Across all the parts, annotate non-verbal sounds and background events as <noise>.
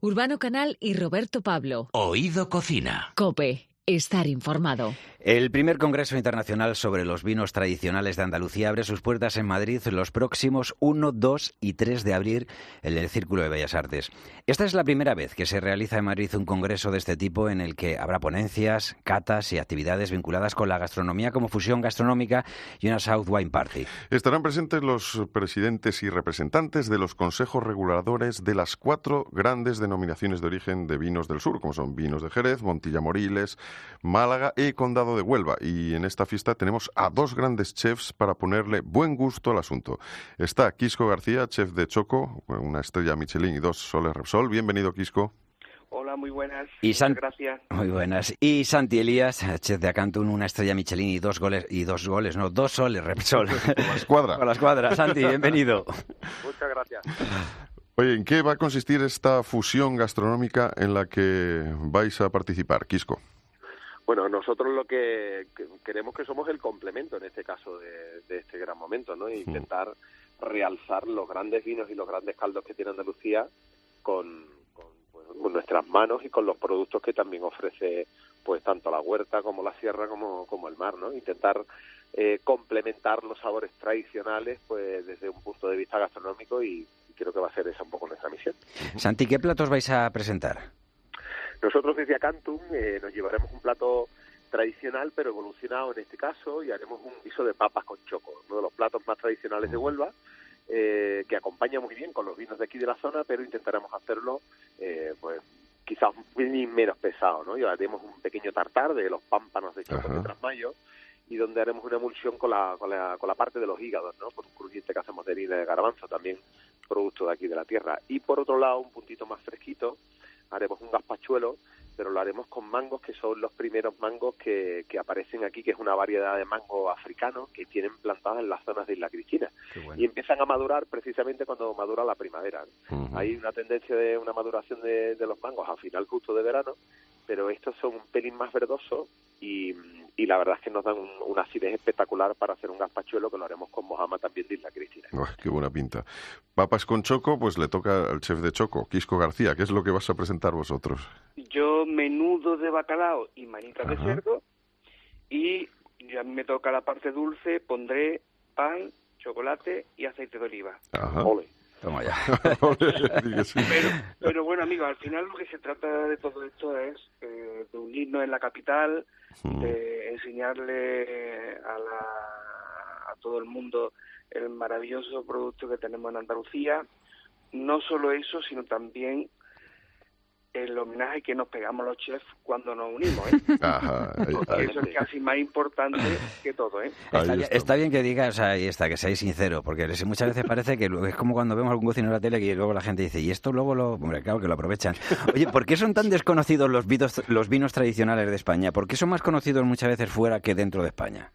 Urbano Canal y Roberto Pablo. Oído Cocina. Cope, estar informado. El primer Congreso Internacional sobre los Vinos Tradicionales de Andalucía abre sus puertas en Madrid los próximos 1, 2 y 3 de abril en el Círculo de Bellas Artes. Esta es la primera vez que se realiza en Madrid un congreso de este tipo en el que habrá ponencias, catas y actividades vinculadas con la gastronomía como fusión gastronómica y una South Wine Party. Estarán presentes los presidentes y representantes de los consejos reguladores de las cuatro grandes denominaciones de origen de vinos del sur, como son vinos de Jerez, Montilla Moriles, Málaga y Condado de Huelva. Y en esta fiesta tenemos a dos grandes chefs para ponerle buen gusto al asunto. Está Quisco García, chef de Choco, una estrella Michelin y dos soles Repsol. Bienvenido, Quisco. Hola, muy buenas. Y San... Gracias. Muy buenas. Y Santi Elías, chef de Acantun, una estrella Michelin y dos goles, y dos goles, no, dos soles Repsol. <laughs> Con la escuadra. Con la escuadra. Santi, bienvenido. Muchas gracias. Oye, ¿en qué va a consistir esta fusión gastronómica en la que vais a participar, Quisco? Bueno, nosotros lo que, que queremos que somos el complemento en este caso de, de este gran momento, ¿no? E intentar realzar los grandes vinos y los grandes caldos que tiene Andalucía con, con, pues, con nuestras manos y con los productos que también ofrece pues tanto la huerta como la sierra como, como el mar, ¿no? Intentar eh, complementar los sabores tradicionales pues desde un punto de vista gastronómico y, y creo que va a ser esa un poco nuestra misión. Santi, ¿qué platos vais a presentar? Nosotros desde Acantum eh, nos llevaremos un plato tradicional pero evolucionado en este caso y haremos un guiso de papas con choco, uno de los platos más tradicionales de Huelva eh, que acompaña muy bien con los vinos de aquí de la zona pero intentaremos hacerlo eh, pues quizás un menos pesado, ¿no? Y haremos un pequeño tartar de los pámpanos de choco de Trasmayo y donde haremos una emulsión con la, con la, con la parte de los hígados, ¿no? Con un crujiente que hacemos de harina de garbanzo, también producto de aquí de la tierra. Y por otro lado, un puntito más fresquito, haremos un gazpachuelo, pero lo haremos con mangos que son los primeros mangos que, que aparecen aquí, que es una variedad de mango africano que tienen plantadas en las zonas de Isla Cristina. bueno. Y empiezan a madurar precisamente cuando madura la primavera. Hay una tendencia de una maduración de, de los mangos a final justo de verano, pero estos son un pelín más verdosos y, y la verdad es que nos dan un- una acidez espectacular para hacer un gazpachuelo que lo haremos con mojama también de Isla Cristina. Qué buena pinta. Papas con choco, pues le toca al chef de Choco, Quisco García. ¿Qué es lo que vas a presentar vosotros? Yo menudo de bacalao y manitas de cerdo y ya me toca la parte dulce, pondré pan, chocolate y aceite de oliva. Ajá. Ole. Toma ya. <laughs> Pero, pero bueno, amigo, al final lo que se trata de todo esto es eh, de unirnos en la capital, Mm. de enseñarle a, la, a todo el mundo el maravilloso producto que tenemos en Andalucía. No solo eso, sino también el homenaje que nos pegamos los chefs cuando nos unimos, ¿eh? <laughs> Ajá, ahí, Porque ahí- eso es casi más importante que todo, ¿eh? Está, bien- está. está bien que digas, ahí está, que seáis sincero, porque muchas veces parece que lo- es como cuando vemos algún cocinero en la tele que luego la gente dice, y esto luego lo... Hombre, claro que lo aprovechan. Oye, ¿por qué son tan desconocidos los vinos, los vinos tradicionales de España? ¿Por qué son más conocidos muchas veces fuera que dentro de España?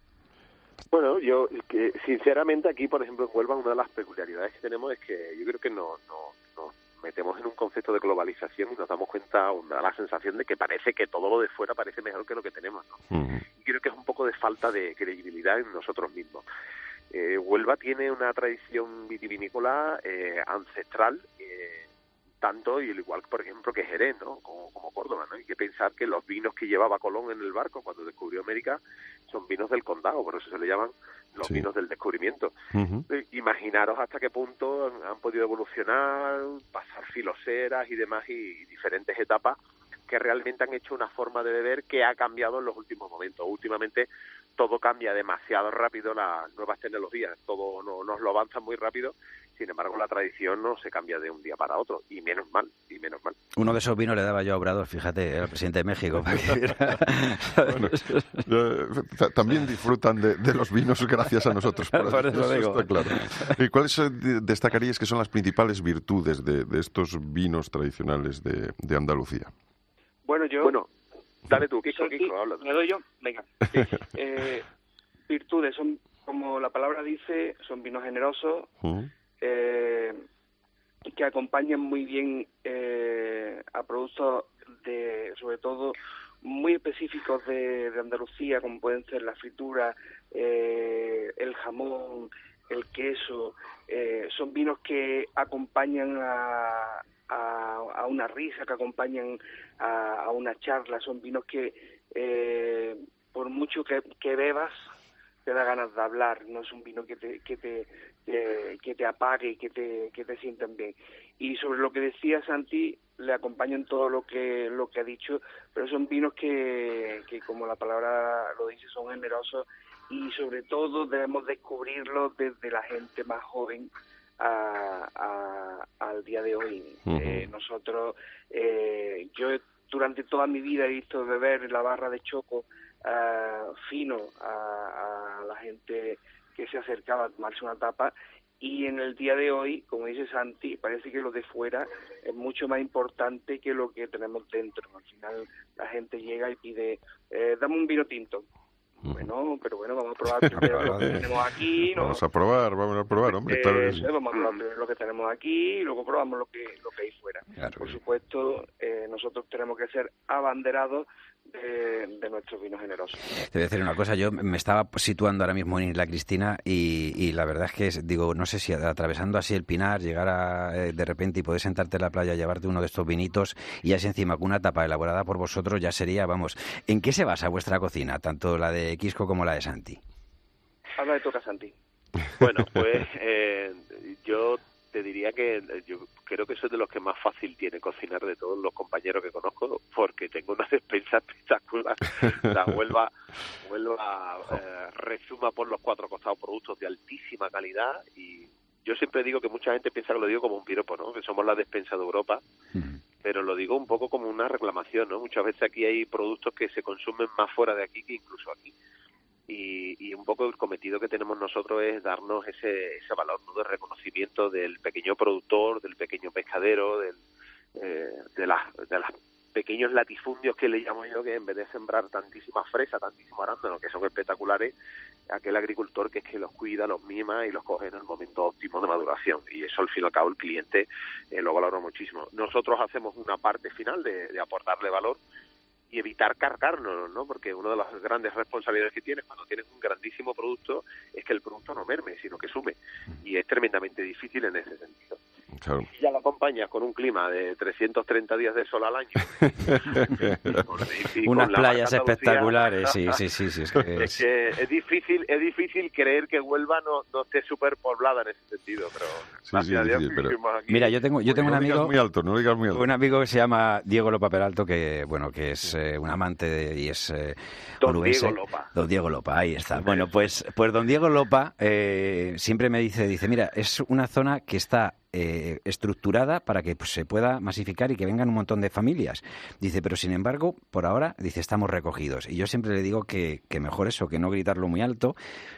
Bueno, yo que, sinceramente aquí, por ejemplo, en Huelva, una de las peculiaridades que tenemos es que yo creo que no, no, nos metemos en un concepto de globalización y nos damos cuenta, o da la sensación de que parece que todo lo de fuera parece mejor que lo que tenemos, ¿no? Y creo que es un poco de falta de credibilidad en nosotros mismos. Eh, Huelva tiene una tradición vitivinícola eh, ancestral, tanto y al igual, por ejemplo, que Jerez, ¿no? Como, como Córdoba, ¿no? Hay que pensar que los vinos que llevaba Colón en el barco cuando descubrió América son vinos del condado, por eso se le llaman los Sí. vinos del descubrimiento. Eh, Imaginaros hasta qué punto han, han podido evolucionar, pasar filoseras y demás y, y diferentes etapas que realmente han hecho una forma de beber que ha cambiado en los últimos momentos. Últimamente todo cambia demasiado rápido, las nuevas tecnologías, todo no- nos lo avanzan muy rápido, sin embargo la tradición no se cambia de un día para otro, y menos mal, y menos mal. Uno de esos vinos le daba yo a Obrador, fíjate, era el presidente de México. Bueno, eh, ta- también disfrutan de, de los vinos gracias a nosotros. Por <laughs> eso digo. está claro. ¿Y cuáles eh, de- destacaríais que son las principales virtudes de, de estos vinos tradicionales de, de Andalucía? Bueno, yo... Bueno, dale tú, Kiko, Kiko, habla. ¿Me doy yo? Venga. Eh, virtudes son, como la palabra dice, son vinos generosos, eh, que acompañan muy bien eh, a productos de, sobre todo, muy específicos de, de Andalucía, como pueden ser la fritura, eh, el jamón, el queso. eh, son vinos que acompañan a, a a, una risa, que acompañan a, una charla. Son vinos que, eh, por mucho que, bebas, te da ganas de hablar. No es un vino que te, que te, que te apague que te, que te sientan bien. Y sobre lo que decía Santi, le acompaño todo lo que, lo que ha dicho, pero son vinos que, que como la palabra lo dice, son generosos y sobre todo debemos descubrirlos desde la gente más joven a, al día de hoy. Eh, nosotros, eh, yo durante toda mi vida he visto beber la barra de choco uh, fino a, a, la gente que se acercaba a tomarse una tapa y en el día de hoy, como dice Santi, parece que lo de fuera es mucho más importante que lo que tenemos dentro. Al final la gente llega y pide, eh, dame un vino tinto. Bueno, pero bueno, vamos a probar primero lo que <laughs> tenemos aquí. ¿no? Vamos a probar, vamos a probar, hombre. vamos a probar primero lo que tenemos aquí y luego probamos lo que, lo que hay fuera. Por supuesto, eh, nosotros tenemos que ser abanderados de, nuestros vinos generosos. Te voy a decir una cosa, yo me estaba situando ahora mismo en Isla Cristina y, la verdad es que, digo, no sé si atravesando así el Pinar, llegar a, eh, de repente y poder sentarte en la playa, llevarte uno de estos vinitos y así encima con una tapa elaborada por vosotros ya sería, vamos, ¿en qué se basa vuestra cocina, tanto la de Quisco como la de Santi? Habla de toca, Santi. Bueno, pues eh, yo te diría que eh, yo creo que soy de los que más fácil tiene cocinar de todos los compañeros que conozco, porque tengo una <laughs> despensa espectacular. La Huelva, Huelva eh, resuma por los cuatro costados productos de altísima calidad y yo siempre digo que mucha gente piensa que lo digo como un piropo, ¿no? Que somos la despensa de Europa, pero lo digo un poco como una reclamación, ¿no? Muchas veces aquí hay productos que se consumen más fuera de aquí que incluso aquí y, un poco el cometido que tenemos nosotros es darnos ese, ese valor de reconocimiento del pequeño productor, del pequeño pescadero, del, eh, de, las, de las pequeños latifundios que le llamo yo, que en vez de sembrar tantísimas fresas, tantísimos arándanos, que son espectaculares, aquel agricultor que es que los cuida, los mima y los coge en el momento óptimo de maduración. Y eso al fin y al cabo el cliente eh, lo valora muchísimo. Nosotros hacemos una parte final de, de aportarle valor y evitar cargarnos, ¿no? Porque una de las grandes responsabilidades que tienes cuando tienes un grandísimo producto es que el producto no merme, sino que sume. Y es tremendamente difícil en ese sentido. Si ya lo acompañas con un clima de 330 días de sol al año. <laughs> Unas playas espectaculares, sí, sí, sí. <laughs> es, que es... difícil es difícil creer que Huelva no, no esté súper poblada en ese sentido, pero, Mira, yo tengo, yo tengo un amigo... muy alto, no digas muy alto. Un amigo que se llama Diego Lopa Peralto, que, bueno, que es eh, un amante y es... Eh, don Diego Lopa. Don Diego Lopa, ahí está. Bueno, pues, pues don Diego Lopa eh, siempre me dice, dice, mira, es una zona que está eh, estructurada para que pues, se pueda masificar y que vengan un montón de familias. Dice, pero sin embargo, por ahora, dice, estamos recogidos. Y yo siempre le digo que, que mejor eso, que no gritarlo muy alto,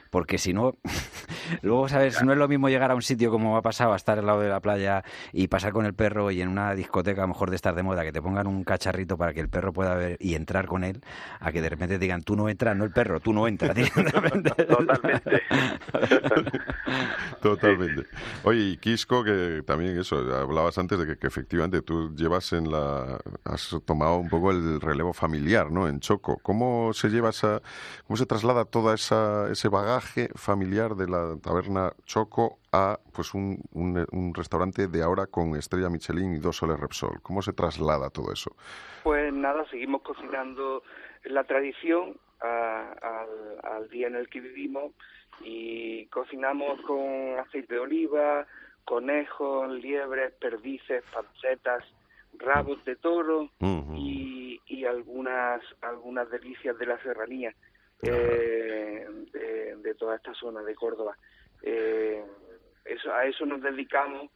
porque si no, <laughs> luego, ¿sabes? No es lo mismo llegar a un sitio como ha pasado, a estar al lado de la playa y pasar con el perro y en una discoteca, a lo mejor de estar de moda, que te pongan un cacharrito para que el perro pueda ver y entrar con él, a que de repente digan, tú no entras, no el perro, tú no entras. <laughs> Totalmente. <laughs> Totalmente. Oye, y Quisco, que también eso, hablabas antes de que, efectivamente tú llevas en la. has tomado un poco el relevo familiar, ¿no? En Choco. ¿Cómo se lleva esa. cómo se traslada esa ese bagaje? familiar de la taberna Choco a pues un, un, restaurante de ahora con estrella Michelin y dos soles Repsol. ¿Cómo se traslada todo eso? Pues nada, seguimos cocinando la tradición al, día en el que vivimos y cocinamos con aceite de oliva, conejos, liebres, perdices, pancetas, rabos de toro y, y, algunas algunas delicias de la serranía eh, de, toda esta zona de Córdoba. Eh, eso, a eso nos dedicamos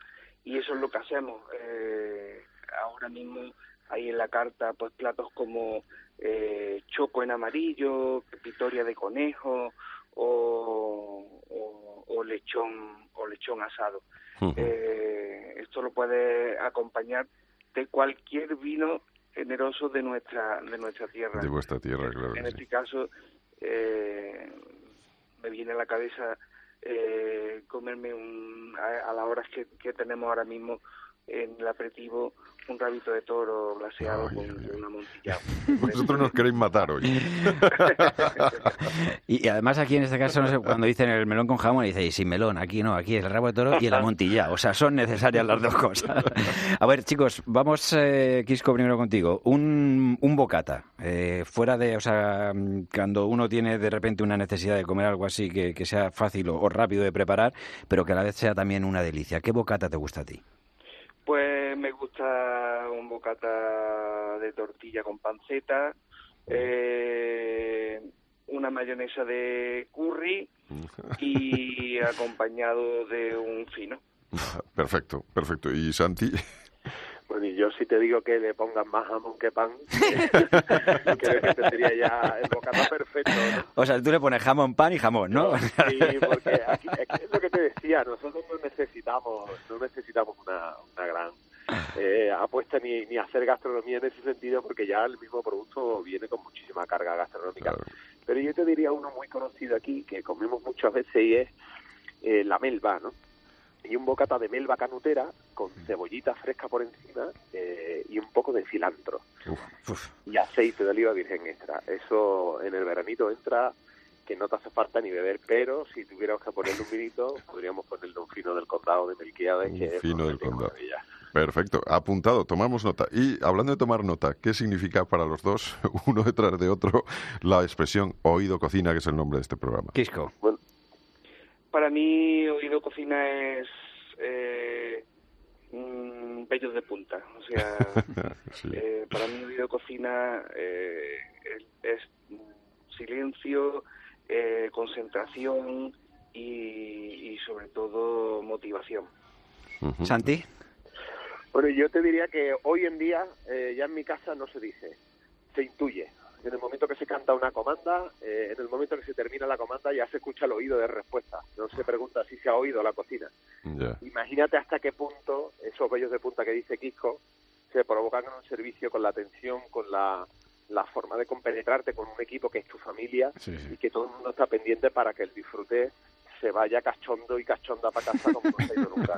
y eso es lo que hacemos. Eh, ahora mismo hay en la carta pues platos como eh, choco en amarillo, pepitoria de conejo o, o, lechón o lechón asado. Eh, esto lo puede acompañar de cualquier vino generoso de nuestra de nuestra tierra. De vuestra tierra, claro. En este caso eh, me viene a la cabeza eh, comerme un, a, las horas que, tenemos ahora mismo en el aperitivo un rabito de toro glaseado con una amontillado. <laughs> Vosotros nos queréis matar hoy. <laughs> y, además aquí en este caso, no sé, cuando dicen el melón con jamón, dice, y sin melón, aquí no, aquí es el rabo de toro y el amontillado. O sea, son necesarias las dos cosas. A ver, chicos, vamos, eh, Quisco, primero contigo. Un, un bocata, eh, fuera de, o sea, cuando uno tiene de repente una necesidad de comer algo así que, que sea fácil o rápido de preparar, pero que a la vez sea también una delicia. ¿Qué bocata te gusta a ti? Pues me gusta un bocata de tortilla con panceta, eh, una mayonesa de curry <laughs> y acompañado de un fino. Perfecto, perfecto. ¿Y Santi? Bueno, y yo si te digo que le pongan más jamón que pan, creo <laughs> que tendría ya el bocata perfecto. O sea, tú le pones jamón, pan y jamón, ¿no? Sí, <laughs> porque aquí, es lo que te decía, nosotros no necesitamos, no necesitamos una, una gran eh, apuesta ni, ni hacer gastronomía en ese sentido, porque ya el mismo producto viene con muchísima carga gastronómica. Pero yo te diría uno muy conocido aquí, que comemos muchas veces y es eh, la melva, ¿no? Y un bocata de melva canutera con cebollita fresca por encima eh, y un poco de cilantro y aceite de oliva virgen extra. Eso en el veranito entra que no te hace falta ni beber, pero si tuviéramos que ponerle un vinito, podríamos ponerle un fino del condado de Melquiades. Un fino del condado. Perfecto, apuntado, tomamos nota. Y hablando de tomar nota, ¿qué significa para los dos, <laughs> uno detrás de otro, la expresión oído cocina, que es el nombre de este programa? Quisco. Bueno, para mí, oído cocina es eh, mm, bellos de punta. O sea, <laughs> eh, para mí, oído cocina eh, es, silencio, eh, concentración y, sobre todo motivación. Santi. Bueno, yo te diría que hoy en día eh, ya en mi casa no se dice, se intuye en el momento que se canta una comanda, eh, en el momento que se termina la comanda ya se escucha el oído de respuesta, no se pregunta si se ha oído la cocina. Imagínate hasta qué punto esos bellos de punta que dice Quisco se provocan en un servicio con la atención, con la, la forma de compenetrarte con un equipo que es tu familia y que todo el mundo está pendiente para que el disfrute se vaya cachondo y cachonda para casa como no se ha ido nunca.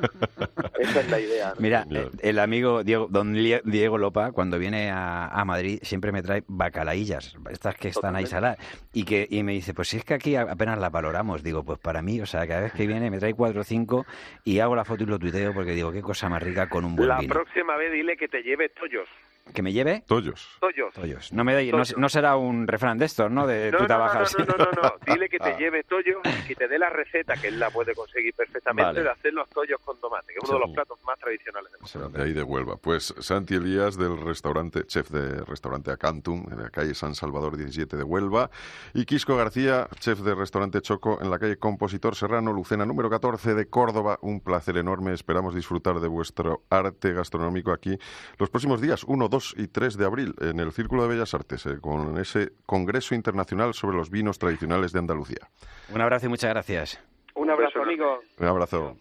Esa es la idea. Mira, el amigo Diego, don Diego Lopa, cuando viene a, Madrid, siempre me trae bacalaillas, estas que están ahí saladas, y, que, y me dice, pues si es que aquí apenas las valoramos. Digo, pues para mí, o sea, cada vez que viene me trae cuatro o cinco y hago la foto y lo tuiteo porque digo, qué cosa más rica con un buen la vino. La próxima vez dile que te lleve tollos. ¿Que me lleve? Tollos. Tollos. No, me no, será un refrán de estos, ¿no? De no, tú no, trabajas. No, no, no, no, <laughs> Dile que te ah. lleve tollos y que te dé la receta, que él la puede conseguir perfectamente, de hacer los tollos con tomate, que es uno de los platos más tradicionales de De ahí de Huelva. Pues Santi Elías, del restaurante, chef de restaurante Acantum, en la calle San Salvador 17 de Huelva. Y Quisco García, chef de restaurante Choco, en la calle Compositor Serrano, Lucena número 14 de Córdoba. Un placer enorme. Esperamos disfrutar de vuestro arte gastronómico aquí los próximos días, 1, 2 y 3 de abril en el Círculo de Bellas Artes, eh, con ese Congreso Internacional sobre los Vinos Tradicionales de Andalucía. Un abrazo y muchas gracias. Un abrazo, amigo. Un abrazo.